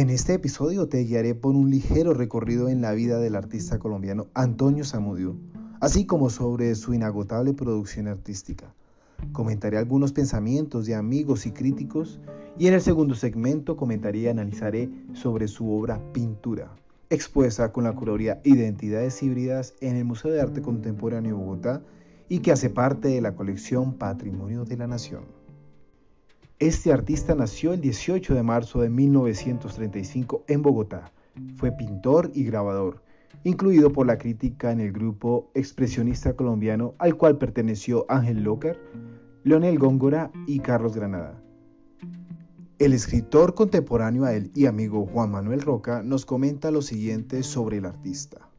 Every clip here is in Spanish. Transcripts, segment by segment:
En este episodio te guiaré por un ligero recorrido en la vida del artista colombiano Antonio Zamudio, así como sobre su inagotable producción artística. Comentaré algunos pensamientos de amigos y críticos y en el segundo segmento comentaré y analizaré sobre su obra Pintura, expuesta con la curaduría Identidades Híbridas en el Museo de Arte Contemporáneo de Bogotá y que hace parte de la colección Patrimonio de la Nación. Este artista nació el 18 de marzo de 1935 en Bogotá. Fue pintor y grabador, incluido por la crítica en el grupo expresionista colombiano al cual perteneció Ángel Lócar, Leonel Góngora y Carlos Granada. El escritor contemporáneo a él y amigo Juan Manuel Roca nos comenta lo siguiente sobre el artista.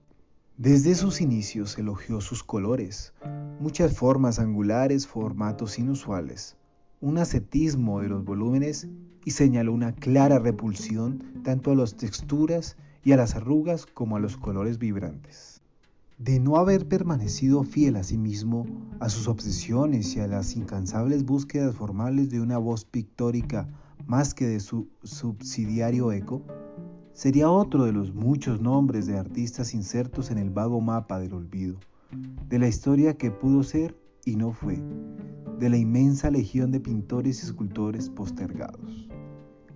Desde sus inicios elogió sus colores, muchas formas angulares, formatos inusuales un ascetismo de los volúmenes y señaló una clara repulsión tanto a las texturas y a las arrugas como a los colores vibrantes. De no haber permanecido fiel a sí mismo, a sus obsesiones y a las incansables búsquedas formales de una voz pictórica más que de su subsidiario eco, sería otro de los muchos nombres de artistas insertos en el vago mapa del olvido, de la historia que pudo ser y no fue, de la inmensa legión de pintores y escultores postergados.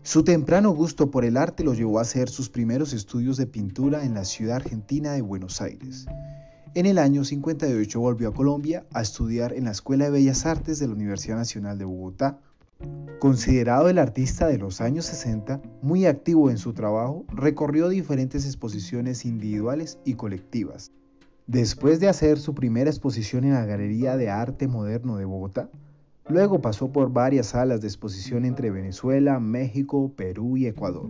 Su temprano gusto por el arte lo llevó a hacer sus primeros estudios de pintura en la ciudad argentina de Buenos Aires. En el año 58 volvió a Colombia a estudiar en la Escuela de Bellas Artes de la Universidad Nacional de Bogotá. Considerado el artista de los años 60, muy activo en su trabajo, recorrió diferentes exposiciones individuales y colectivas, Después de hacer su primera exposición en la Galería de Arte Moderno de Bogotá, luego pasó por varias salas de exposición entre Venezuela, México, Perú y Ecuador.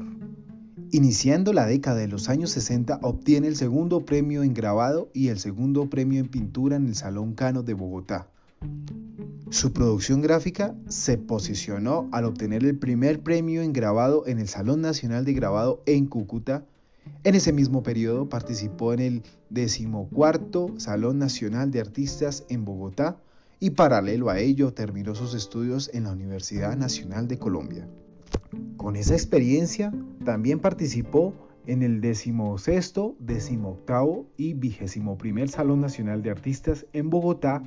Iniciando la década de los años 60, obtiene el segundo premio en grabado y el segundo premio en pintura en el Salón Cano de Bogotá. Su producción gráfica se posicionó al obtener el primer premio en grabado en el Salón Nacional de Grabado en Cúcuta en ese mismo periodo participó en el decimocuarto Salón Nacional de Artistas en Bogotá y paralelo a ello terminó sus estudios en la Universidad Nacional de Colombia. Con esa experiencia también participó en el decimosexto, decimoctavo y vigésimo primer Salón Nacional de Artistas en Bogotá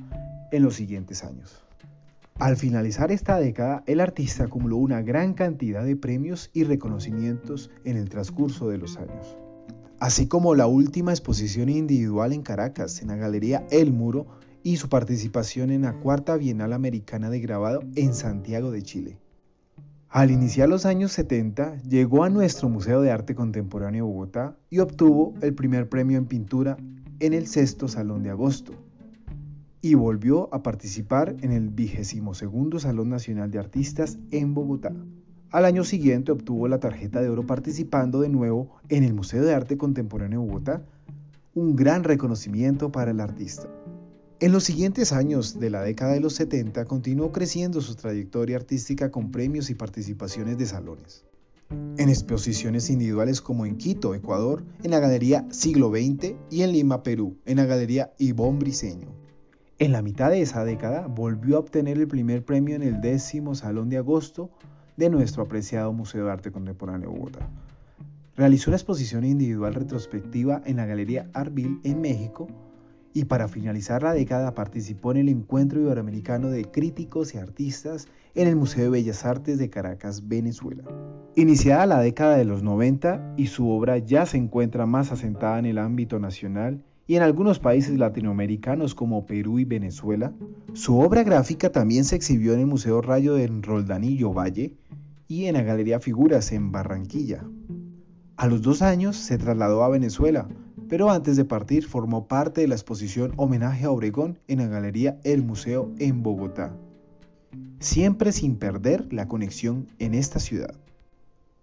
en los siguientes años. Al finalizar esta década, el artista acumuló una gran cantidad de premios y reconocimientos en el transcurso de los años, así como la última exposición individual en Caracas, en la Galería El Muro, y su participación en la Cuarta Bienal Americana de Grabado en Santiago de Chile. Al iniciar los años 70, llegó a nuestro Museo de Arte Contemporáneo de Bogotá y obtuvo el primer premio en pintura en el sexto Salón de Agosto, y volvió a participar en el segundo Salón Nacional de Artistas en Bogotá. Al año siguiente obtuvo la tarjeta de oro participando de nuevo en el Museo de Arte Contemporáneo de Bogotá, un gran reconocimiento para el artista. En los siguientes años de la década de los 70 continuó creciendo su trayectoria artística con premios y participaciones de salones. En exposiciones individuales como en Quito, Ecuador, en la Galería Siglo XX y en Lima, Perú, en la Galería Ivón Briseño. En la mitad de esa década volvió a obtener el primer premio en el décimo Salón de Agosto de nuestro apreciado Museo de Arte Contemporáneo Bogotá. Realizó la exposición individual retrospectiva en la Galería Arville en México y para finalizar la década participó en el Encuentro Iberoamericano de Críticos y Artistas en el Museo de Bellas Artes de Caracas, Venezuela. Iniciada la década de los 90 y su obra ya se encuentra más asentada en el ámbito nacional y en algunos países latinoamericanos como Perú y Venezuela. Su obra gráfica también se exhibió en el Museo Rayo de Roldanillo Valle y en la Galería Figuras en Barranquilla. A los dos años se trasladó a Venezuela, pero antes de partir formó parte de la exposición Homenaje a Obregón en la Galería El Museo en Bogotá. Siempre sin perder la conexión en esta ciudad.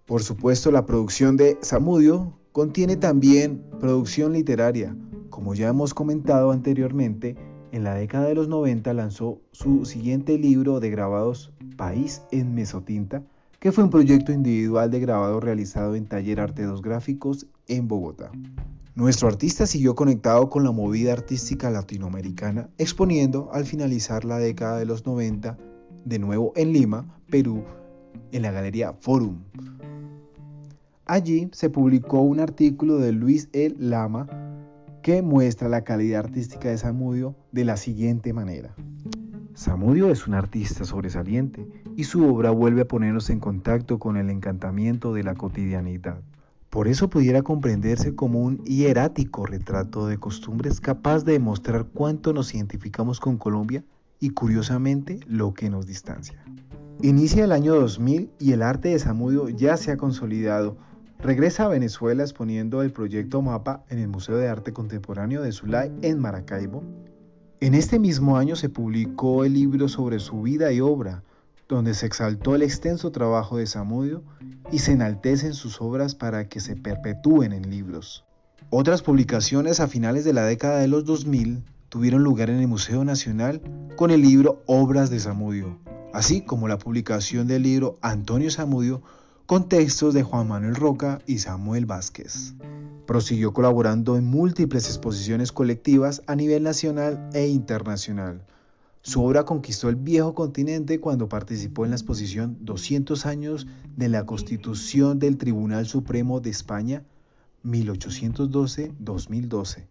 Por supuesto, la producción de Samudio contiene también producción literaria. Como ya hemos comentado anteriormente, en la década de los 90 lanzó su siguiente libro de grabados País en Mesotinta, que fue un proyecto individual de grabado realizado en Taller Arte 2 Gráficos en Bogotá. Nuestro artista siguió conectado con la movida artística latinoamericana, exponiendo al finalizar la década de los 90 de nuevo en Lima, Perú, en la Galería Forum. Allí se publicó un artículo de Luis El Lama que muestra la calidad artística de Samudio de la siguiente manera. Samudio es un artista sobresaliente y su obra vuelve a ponernos en contacto con el encantamiento de la cotidianidad. Por eso pudiera comprenderse como un hierático retrato de costumbres capaz de demostrar cuánto nos identificamos con Colombia y curiosamente lo que nos distancia. Inicia el año 2000 y el arte de Samudio ya se ha consolidado Regresa a Venezuela exponiendo el proyecto Mapa en el Museo de Arte Contemporáneo de Zulay en Maracaibo. En este mismo año se publicó el libro sobre su vida y obra, donde se exaltó el extenso trabajo de Samudio y se enaltecen sus obras para que se perpetúen en libros. Otras publicaciones a finales de la década de los 2000 tuvieron lugar en el Museo Nacional con el libro Obras de Samudio, así como la publicación del libro Antonio Samudio con textos de Juan Manuel Roca y Samuel Vázquez. Prosiguió colaborando en múltiples exposiciones colectivas a nivel nacional e internacional. Su obra conquistó el viejo continente cuando participó en la exposición 200 años de la Constitución del Tribunal Supremo de España 1812-2012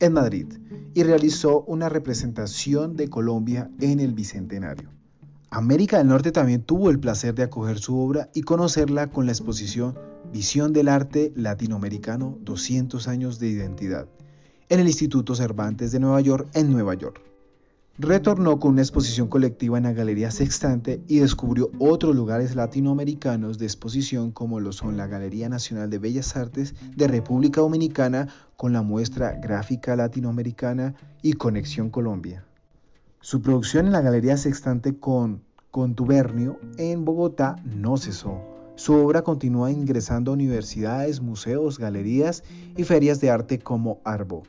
en Madrid y realizó una representación de Colombia en el Bicentenario. América del Norte también tuvo el placer de acoger su obra y conocerla con la exposición Visión del Arte Latinoamericano 200 años de identidad en el Instituto Cervantes de Nueva York en Nueva York. Retornó con una exposición colectiva en la Galería Sextante y descubrió otros lugares latinoamericanos de exposición como lo son la Galería Nacional de Bellas Artes de República Dominicana con la muestra Gráfica Latinoamericana y Conexión Colombia. Su producción en la Galería Sextante con Contubernio en Bogotá no cesó. Su obra continúa ingresando a universidades, museos, galerías y ferias de arte como Arbo.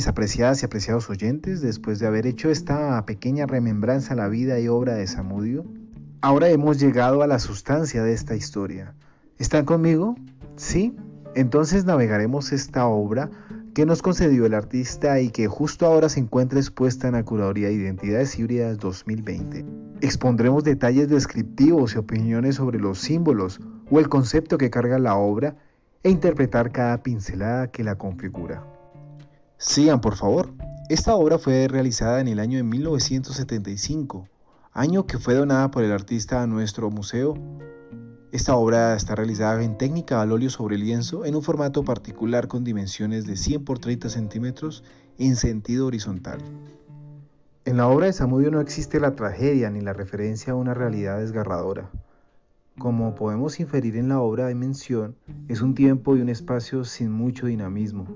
Mis apreciadas y apreciados oyentes, después de haber hecho esta pequeña remembranza a la vida y obra de Samudio, ahora hemos llegado a la sustancia de esta historia. ¿Están conmigo? ¿Sí? Entonces navegaremos esta obra que nos concedió el artista y que justo ahora se encuentra expuesta en la Curaduría de Identidades Híbridas 2020. Expondremos detalles descriptivos y opiniones sobre los símbolos o el concepto que carga la obra e interpretar cada pincelada que la configura. Sigan, por favor. Esta obra fue realizada en el año de 1975, año que fue donada por el artista a nuestro museo. Esta obra está realizada en técnica al óleo sobre lienzo en un formato particular con dimensiones de 100 por 30 centímetros en sentido horizontal. En la obra de Samudio no existe la tragedia ni la referencia a una realidad desgarradora. Como podemos inferir en la obra de mención, es un tiempo y un espacio sin mucho dinamismo,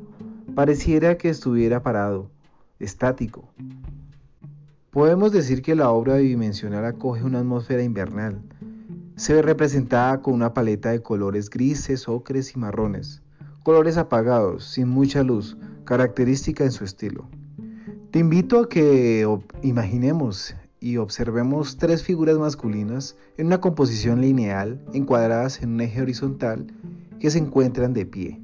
Pareciera que estuviera parado, estático. Podemos decir que la obra bidimensional acoge una atmósfera invernal. Se ve representada con una paleta de colores grises, ocres y marrones, colores apagados, sin mucha luz, característica en su estilo. Te invito a que imaginemos y observemos tres figuras masculinas en una composición lineal, encuadradas en un eje horizontal, que se encuentran de pie.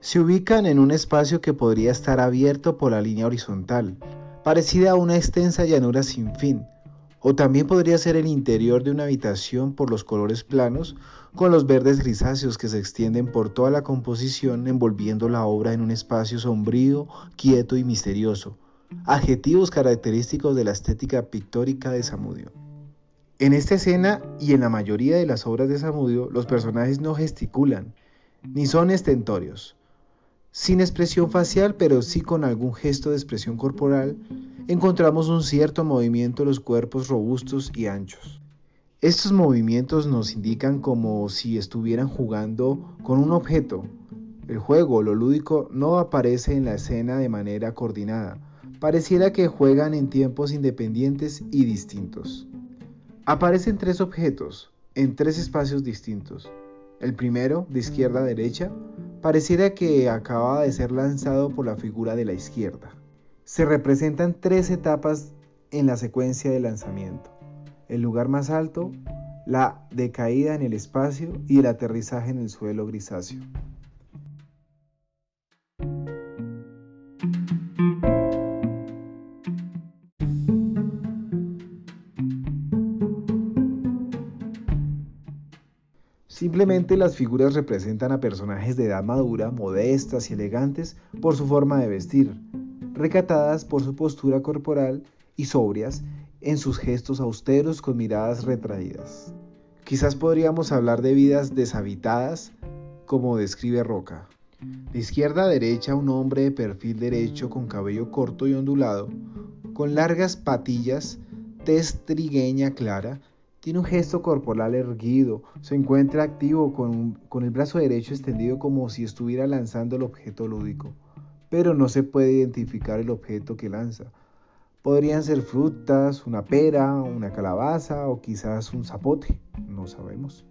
Se ubican en un espacio que podría estar abierto por la línea horizontal, parecida a una extensa llanura sin fin, o también podría ser el interior de una habitación por los colores planos, con los verdes grisáceos que se extienden por toda la composición envolviendo la obra en un espacio sombrío, quieto y misterioso, adjetivos característicos de la estética pictórica de Samudio. En esta escena y en la mayoría de las obras de Samudio, los personajes no gesticulan, ni son estentorios. Sin expresión facial, pero sí con algún gesto de expresión corporal, encontramos un cierto movimiento de los cuerpos robustos y anchos. Estos movimientos nos indican como si estuvieran jugando con un objeto. El juego, lo lúdico, no aparece en la escena de manera coordinada. Pareciera que juegan en tiempos independientes y distintos. Aparecen tres objetos, en tres espacios distintos. El primero, de izquierda a derecha, pareciera que acaba de ser lanzado por la figura de la izquierda. Se representan tres etapas en la secuencia de lanzamiento el lugar más alto, la decaída en el espacio y el aterrizaje en el suelo grisáceo. Simplemente las figuras representan a personajes de edad madura, modestas y elegantes por su forma de vestir, recatadas por su postura corporal y sobrias en sus gestos austeros con miradas retraídas. Quizás podríamos hablar de vidas deshabitadas, como describe Roca. De izquierda a derecha un hombre de perfil derecho con cabello corto y ondulado, con largas patillas, tez trigueña clara, tiene un gesto corporal erguido, se encuentra activo con, con, el brazo derecho extendido como si estuviera lanzando el objeto lúdico, pero no se puede identificar el objeto que lanza. Podrían ser frutas, una pera, una calabaza o quizás un zapote, no sabemos.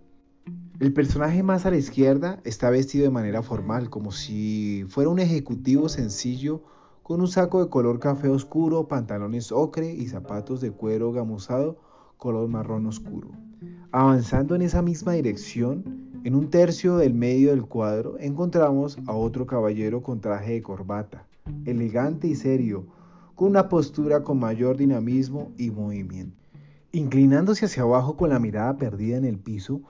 El personaje más a la izquierda está vestido de manera formal, como si fuera un ejecutivo sencillo con un saco de color café oscuro, pantalones ocre y zapatos de cuero gamuzado color marrón oscuro. Avanzando en esa misma dirección, en un tercio del medio del cuadro encontramos a otro caballero con traje de corbata, elegante y serio, con una postura con mayor dinamismo y movimiento. Inclinándose hacia abajo con la mirada perdida en el piso,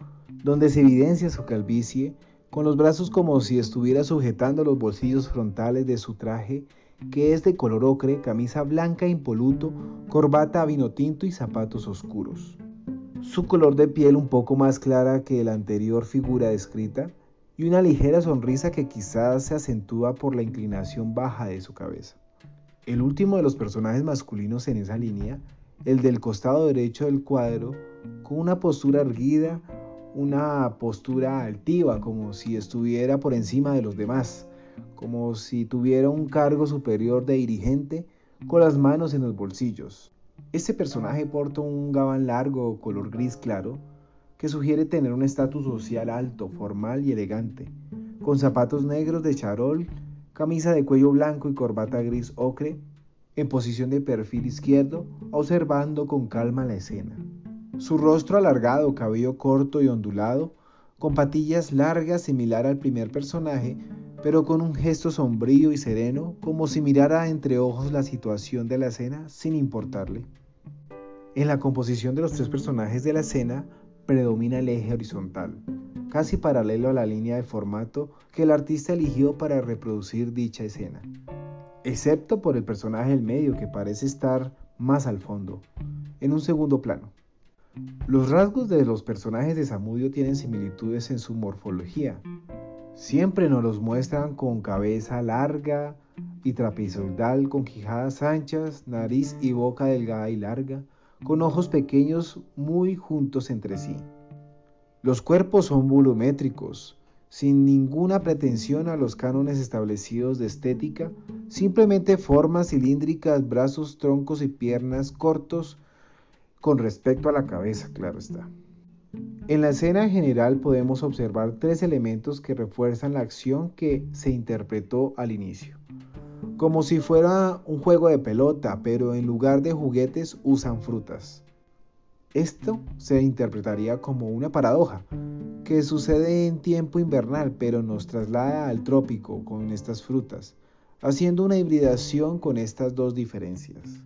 donde se evidencia su calvicie, con los brazos como si estuviera sujetando los bolsillos frontales de su traje, que es de color ocre, camisa blanca impoluto, corbata vino tinto y zapatos oscuros. Su color de piel un poco más clara que la anterior figura descrita, y una ligera sonrisa que quizás se acentúa por la inclinación baja de su cabeza. El último de los personajes masculinos en esa línea, el del costado derecho del cuadro, con una postura erguida, una postura altiva, como si estuviera por encima de los demás, como si tuviera un cargo superior de dirigente, con las manos en los bolsillos. Este personaje porta un gabán largo color gris claro, que sugiere tener un estatus social alto, formal y elegante, con zapatos negros de charol camisa de cuello blanco y corbata gris ocre, en posición de perfil izquierdo, observando con calma la escena. Su rostro alargado, cabello corto y ondulado, con patillas largas similar al primer personaje, pero con un gesto sombrío y sereno, como si mirara entre ojos la situación de la escena sin importarle. En la composición de los tres personajes de la escena predomina el eje horizontal, casi paralelo a la línea de formato que el artista eligió para reproducir dicha escena, excepto por el personaje del medio que parece estar más al fondo, en un segundo plano. Los rasgos de los personajes de Samudio tienen similitudes en su morfología. Siempre nos los muestran con cabeza larga y trapezoidal, con quijadas anchas, nariz y boca delgada y larga, con ojos pequeños muy juntos entre sí. Los cuerpos son volumétricos, sin ninguna pretensión a los cánones establecidos de estética, simplemente formas cilíndricas, brazos, troncos y piernas cortos con respecto a la cabeza, claro está. En la escena general podemos observar tres elementos que refuerzan la acción que se interpretó al inicio. Como si fuera un juego de pelota, pero en lugar de juguetes usan frutas. Esto se interpretaría como una paradoja, que sucede en tiempo invernal, pero nos traslada al trópico con estas frutas, haciendo una hibridación con estas dos diferencias.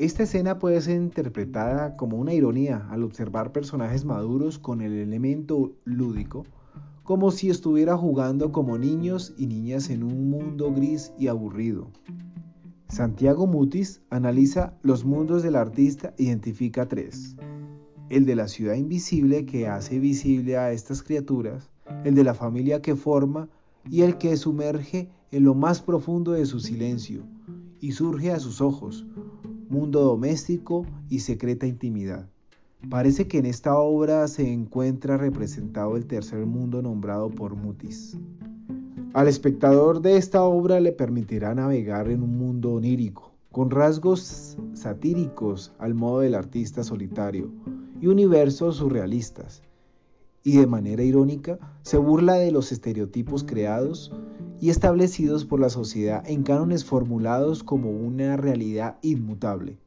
Esta escena puede ser interpretada como una ironía al observar personajes maduros con el elemento lúdico, como si estuviera jugando como niños y niñas en un mundo gris y aburrido. Santiago Mutis analiza los mundos del artista e identifica tres el de la ciudad invisible que hace visible a estas criaturas, el de la familia que forma y el que sumerge en lo más profundo de su silencio y surge a sus ojos, mundo doméstico y secreta intimidad. Parece que en esta obra se encuentra representado el tercer mundo nombrado por Mutis. Al espectador de esta obra le permitirá navegar en un mundo onírico, con rasgos satíricos al modo del artista solitario y universos surrealistas, y de manera irónica se burla de los estereotipos creados y establecidos por la sociedad en cánones formulados como una realidad inmutable.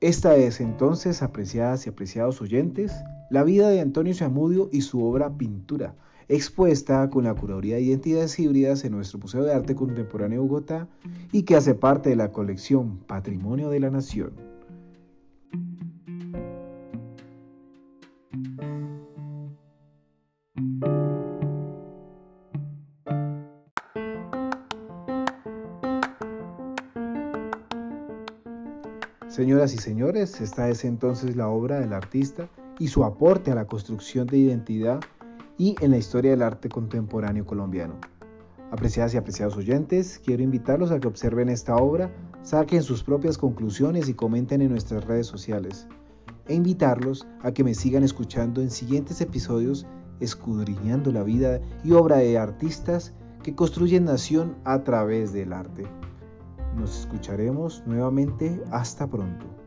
Esta es entonces, apreciadas y apreciados oyentes, la vida de Antonio Zamudio y su obra Pintura, expuesta con la curaduría de identidades híbridas en nuestro Museo de Arte Contemporáneo de Bogotá y que hace parte de la colección Patrimonio de la Nación. Señoras y señores, esta es entonces la obra del artista y su aporte a la construcción de identidad y en la historia del arte contemporáneo colombiano. Apreciadas y apreciados oyentes, quiero invitarlos a que observen esta obra, saquen sus propias conclusiones y comenten en nuestras redes sociales. E invitarlos a que me sigan escuchando en siguientes episodios escudriñando la vida y obra de artistas que construyen nación a través del arte. Nos escucharemos nuevamente. Hasta pronto.